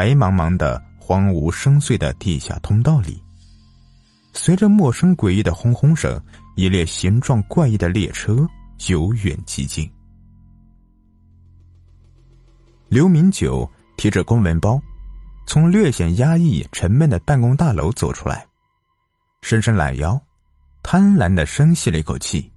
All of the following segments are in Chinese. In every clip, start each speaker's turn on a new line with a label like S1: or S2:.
S1: 白茫茫的、荒芜深邃的地下通道里，随着陌生诡异的轰轰声，一列形状怪异的列车由远及近。刘明九提着公文包，从略显压抑、沉闷的办公大楼走出来，伸伸懒腰，贪婪的深吸了一口气。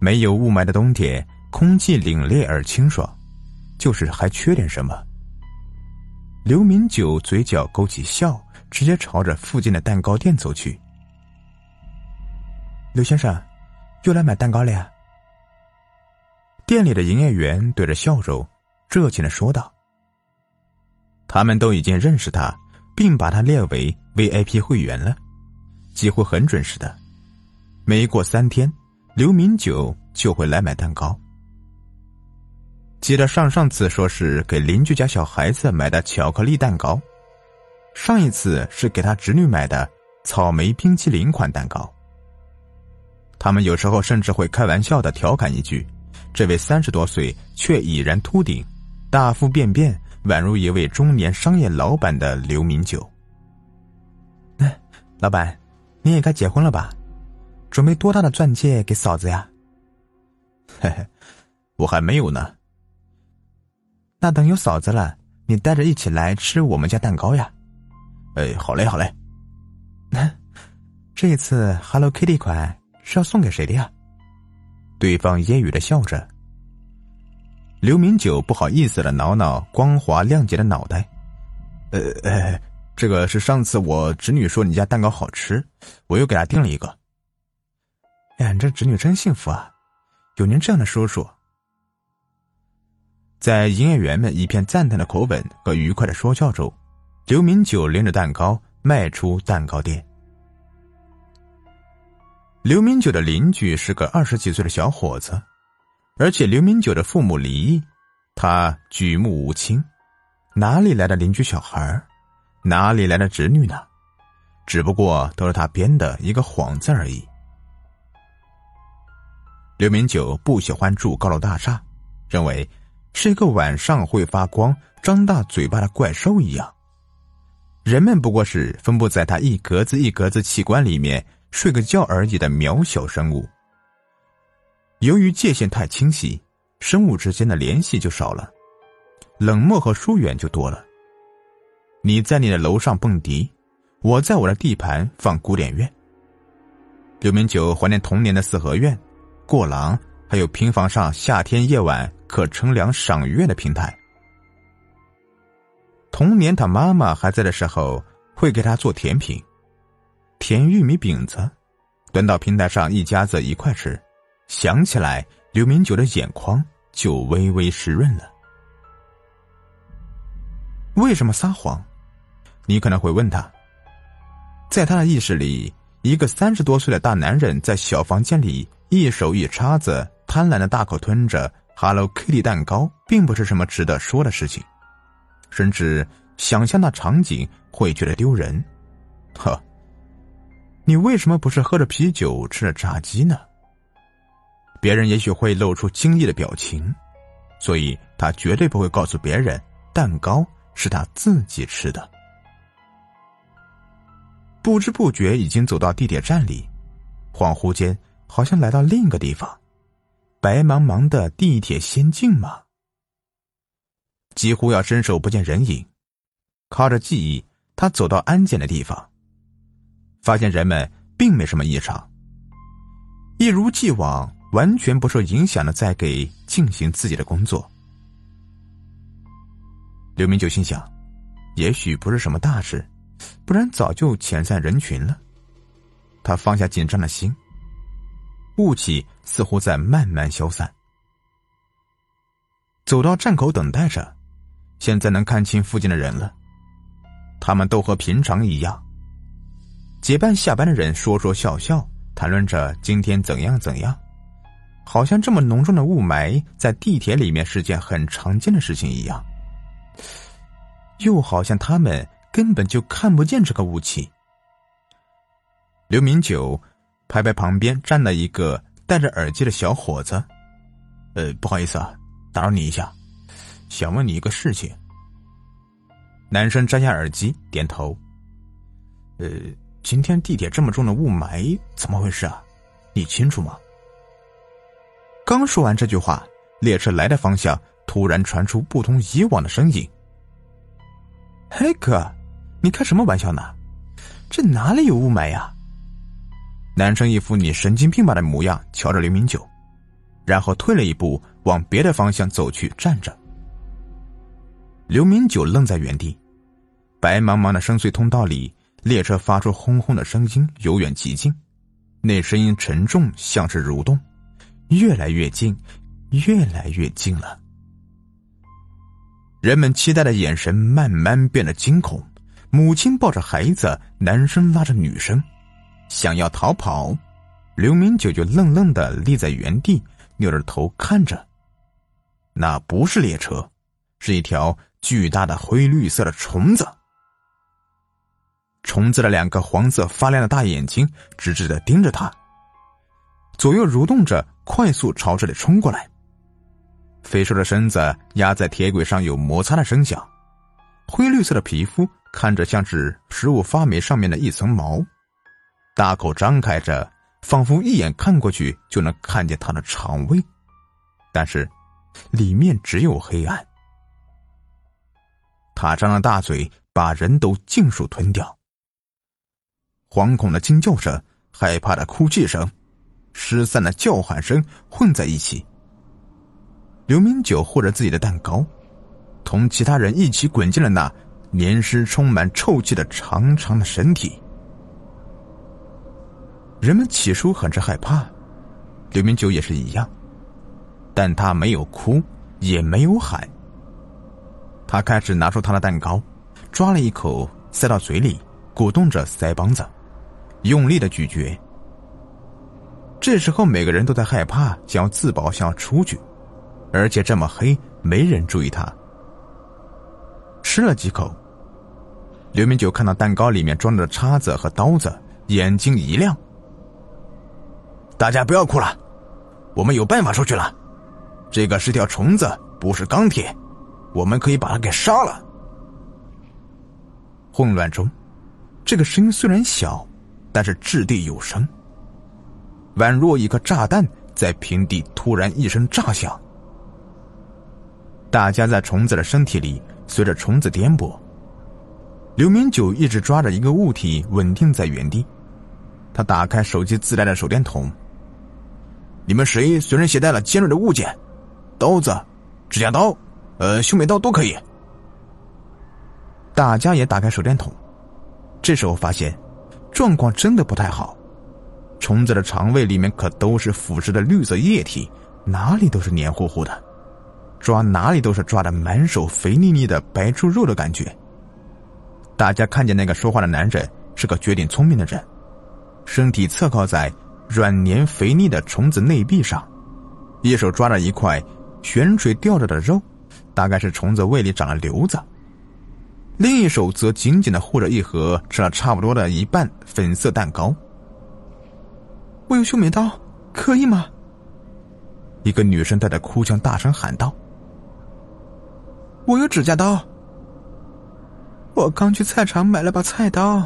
S1: 没有雾霾的冬天，空气凛冽而清爽，就是还缺点什么。刘明九嘴角勾起笑，直接朝着附近的蛋糕店走去。刘先生，又来买蛋糕了呀？店里的营业员对着笑容，热情的说道。他们都已经认识他，并把他列为 VIP 会员了，几乎很准时的。没过三天，刘明九就会来买蛋糕。记得上上次说是给邻居家小孩子买的巧克力蛋糕，上一次是给他侄女买的草莓冰淇淋款蛋糕。他们有时候甚至会开玩笑的调侃一句：“这位三十多岁却已然秃顶、大腹便便，宛如一位中年商业老板的刘明九。”老板，你也该结婚了吧？准备多大的钻戒给嫂子呀？嘿嘿，我还没有呢。那等有嫂子了，你带着一起来吃我们家蛋糕呀？哎，好嘞，好嘞。这一次 Hello Kitty 款是要送给谁的呀？对方揶揄的笑着。刘明九不好意思的挠挠光滑亮洁的脑袋。呃，这个是上次我侄女说你家蛋糕好吃，我又给她订了一个。哎，这侄女真幸福啊，有您这样的叔叔。在营业员们一片赞叹的口吻和愉快的说笑中，刘明九拎着蛋糕迈出蛋糕店。刘明九的邻居是个二十几岁的小伙子，而且刘明九的父母离异，他举目无亲，哪里来的邻居小孩哪里来的侄女呢？只不过都是他编的一个幌子而已。刘明九不喜欢住高楼大厦，认为。是一个晚上会发光、张大嘴巴的怪兽一样，人们不过是分布在他一格子一格子器官里面睡个觉而已的渺小生物。由于界限太清晰，生物之间的联系就少了，冷漠和疏远就多了。你在你的楼上蹦迪，我在我的地盘放古典乐。刘明九怀念童年的四合院、过廊，还有平房上夏天夜晚。可乘凉赏月的平台。童年他妈妈还在的时候，会给他做甜品，甜玉米饼子，端到平台上，一家子一块吃。想起来，刘明九的眼眶就微微湿润了。为什么撒谎？你可能会问他。在他的意识里，一个三十多岁的大男人在小房间里，一手一叉子，贪婪的大口吞着。Hello Kitty 蛋糕并不是什么值得说的事情，甚至想象那场景会觉得丢人。呵，你为什么不是喝着啤酒吃着炸鸡呢？别人也许会露出惊异的表情，所以他绝对不会告诉别人蛋糕是他自己吃的。不知不觉已经走到地铁站里，恍惚间好像来到另一个地方。白茫茫的地铁仙境吗？几乎要伸手不见人影。靠着记忆，他走到安检的地方，发现人们并没什么异常，一如既往，完全不受影响的在给进行自己的工作。刘明九心想，也许不是什么大事，不然早就遣散人群了。他放下紧张的心。雾气似乎在慢慢消散。走到站口等待着，现在能看清附近的人了。他们都和平常一样。结伴下班的人说说笑笑，谈论着今天怎样怎样，好像这么浓重的雾霾在地铁里面是件很常见的事情一样。又好像他们根本就看不见这个雾气。刘明九。拍拍旁边站的一个戴着耳机的小伙子，呃，不好意思啊，打扰你一下，想问你一个事情。男生摘下耳机，点头。呃，今天地铁这么重的雾霾，怎么回事啊？你清楚吗？刚说完这句话，列车来的方向突然传出不同以往的声音。嘿，哥，你开什么玩笑呢？这哪里有雾霾呀？男生一副你神经病吧的模样，瞧着刘明九，然后退了一步，往别的方向走去，站着。刘明九愣在原地，白茫茫的深邃通道里，列车发出轰轰的声音，由远及近，那声音沉重，像是蠕动，越来越近，越来越近了。人们期待的眼神慢慢变得惊恐，母亲抱着孩子，男生拉着女生。想要逃跑，刘明九就愣愣的立在原地，扭着头看着。那不是列车，是一条巨大的灰绿色的虫子。虫子的两个黄色发亮的大眼睛直直的盯着他，左右蠕动着，快速朝这里冲过来。肥硕的身子压在铁轨上有摩擦的声响，灰绿色的皮肤看着像是食物发霉上面的一层毛。大口张开着，仿佛一眼看过去就能看见他的肠胃，但是里面只有黑暗。他张了大嘴，把人都尽数吞掉。惶恐的惊叫声、害怕的哭泣声、失散的叫喊声混在一起。刘明九护着自己的蛋糕，同其他人一起滚进了那黏湿、充满臭气的长长的身体。人们起初很是害怕，刘明九也是一样，但他没有哭，也没有喊。他开始拿出他的蛋糕，抓了一口，塞到嘴里，鼓动着腮帮子，用力的咀嚼。这时候，每个人都在害怕，想要自保，想要出去，而且这么黑，没人注意他。吃了几口，刘明九看到蛋糕里面装着叉子和刀子，眼睛一亮。大家不要哭了，我们有办法出去了。这个是条虫子，不是钢铁，我们可以把它给杀了。混乱中，这个声音虽然小，但是掷地有声，宛若一颗炸弹在平地突然一声炸响。大家在虫子的身体里随着虫子颠簸。刘明九一直抓着一个物体稳定在原地，他打开手机自带的手电筒。你们谁随身携带了尖锐的物件，刀子、指甲刀，呃，修眉刀都可以。大家也打开手电筒，这时候发现，状况真的不太好。虫子的肠胃里面可都是腐蚀的绿色液体，哪里都是黏糊糊的，抓哪里都是抓的满手肥腻腻的白猪肉的感觉。大家看见那个说话的男人是个绝顶聪明的人，身体侧靠在。软黏肥腻的虫子内壁上，一手抓着一块悬垂吊着的肉，大概是虫子胃里长了瘤子；另一手则紧紧的护着一盒吃了差不多的一半粉色蛋糕。我有修眉刀，可以吗？一个女生带着哭腔大声喊道：“我有指甲刀，我刚去菜场买了把菜刀。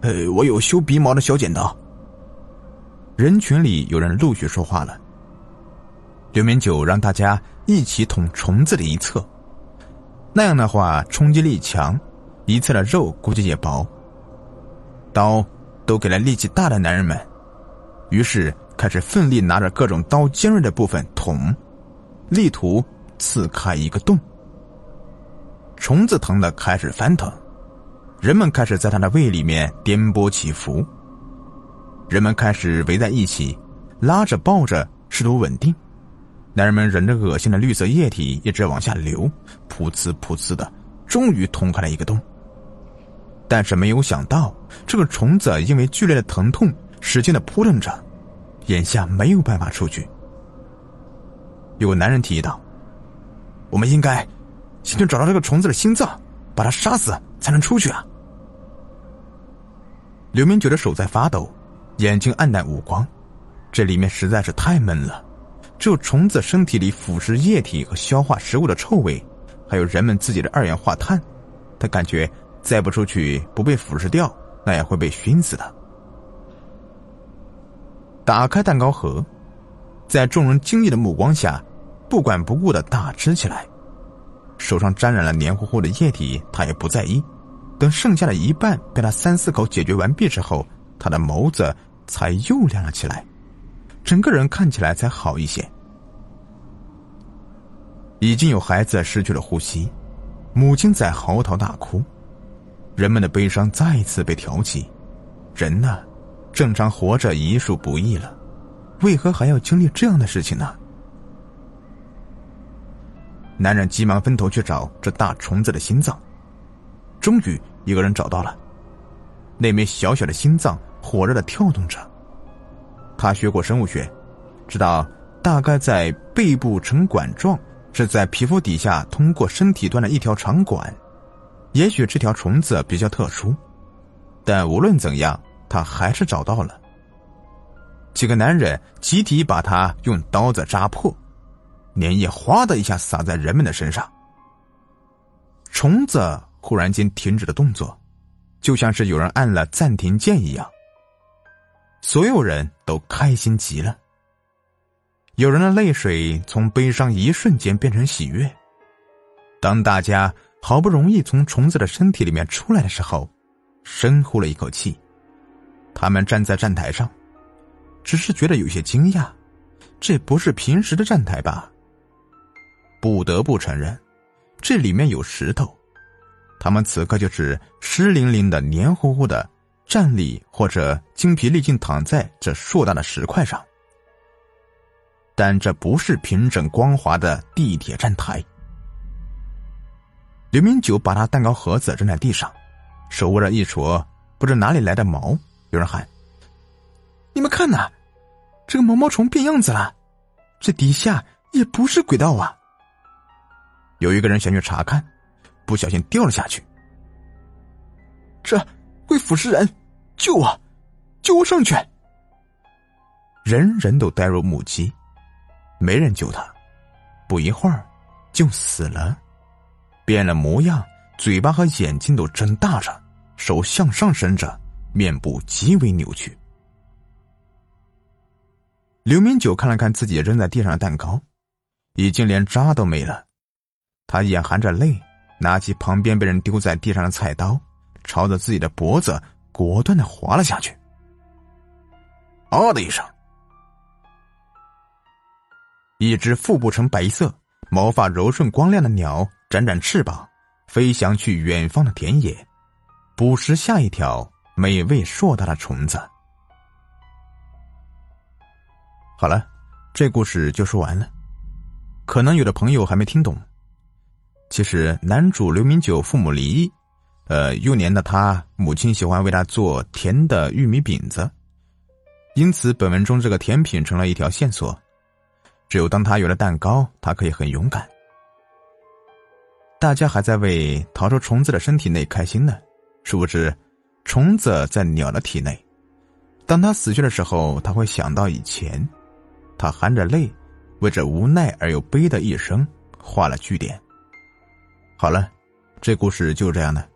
S1: 呃，我有修鼻毛的小剪刀。”人群里有人陆续说话了。刘明九让大家一起捅虫子的一侧，那样的话冲击力强，一侧的肉估计也薄。刀都给了力气大的男人们，于是开始奋力拿着各种刀尖锐的部分捅，力图刺开一个洞。虫子疼的开始翻腾，人们开始在他的胃里面颠簸起伏。人们开始围在一起，拉着抱着，试图稳定。男人们忍着恶心的绿色液体一直往下流，噗呲噗呲的，终于捅开了一个洞。但是没有想到，这个虫子因为剧烈的疼痛，使劲的扑腾着，眼下没有办法出去。有个男人提议道：“我们应该先去找到这个虫子的心脏，把它杀死，才能出去啊。”刘明觉得手在发抖。眼睛暗淡无光，这里面实在是太闷了，只有虫子身体里腐蚀液体和消化食物的臭味，还有人们自己的二氧化碳他感觉再不出去不被腐蚀掉，那也会被熏死的。打开蛋糕盒，在众人惊异的目光下，不管不顾的大吃起来。手上沾染了黏糊糊的液体，他也不在意。等剩下的一半被他三四口解决完毕之后，他的眸子才又亮了起来，整个人看起来才好一些。已经有孩子失去了呼吸，母亲在嚎啕大哭，人们的悲伤再一次被挑起。人呢，正常活着已属不易了，为何还要经历这样的事情呢？男人急忙分头去找这大虫子的心脏，终于一个人找到了。那枚小小的心脏火热的跳动着。他学过生物学，知道大概在背部呈管状，是在皮肤底下通过身体端的一条长管。也许这条虫子比较特殊，但无论怎样，他还是找到了。几个男人集体把它用刀子扎破。粘液哗的一下洒在人们的身上，虫子忽然间停止了动作，就像是有人按了暂停键一样。所有人都开心极了，有人的泪水从悲伤一瞬间变成喜悦。当大家好不容易从虫子的身体里面出来的时候，深呼了一口气，他们站在站台上，只是觉得有些惊讶，这不是平时的站台吧？不得不承认，这里面有石头，他们此刻就是湿淋淋的、黏糊糊的，站立或者精疲力尽躺在这硕大的石块上。但这不是平整光滑的地铁站台。刘明九把他蛋糕盒子扔在地上，手握着一撮不知哪里来的毛，有人喊：“你们看呐，这个毛毛虫变样子了，这底下也不是轨道啊！”有一个人想去查看，不小心掉了下去。这会腐蚀人，救我！救我上去！人人都呆若木鸡，没人救他。不一会儿，就死了，变了模样，嘴巴和眼睛都睁大着，手向上伸着，面部极为扭曲。刘明九看了看自己扔在地上的蛋糕，已经连渣都没了。他眼含着泪，拿起旁边被人丢在地上的菜刀，朝着自己的脖子果断的滑了下去。啊的一声，一只腹部呈白色、毛发柔顺光亮的鸟展展翅膀，飞翔去远方的田野，捕食下一条美味硕大的虫子。好了，这故事就说完了。可能有的朋友还没听懂。其实，男主刘明九父母离异，呃，幼年的他母亲喜欢为他做甜的玉米饼子，因此本文中这个甜品成了一条线索。只有当他有了蛋糕，他可以很勇敢。大家还在为逃出虫子的身体内开心呢，殊不知，虫子在鸟的体内。当他死去的时候，他会想到以前，他含着泪，为这无奈而又悲的一生画了句点。好了，这故事就是这样的。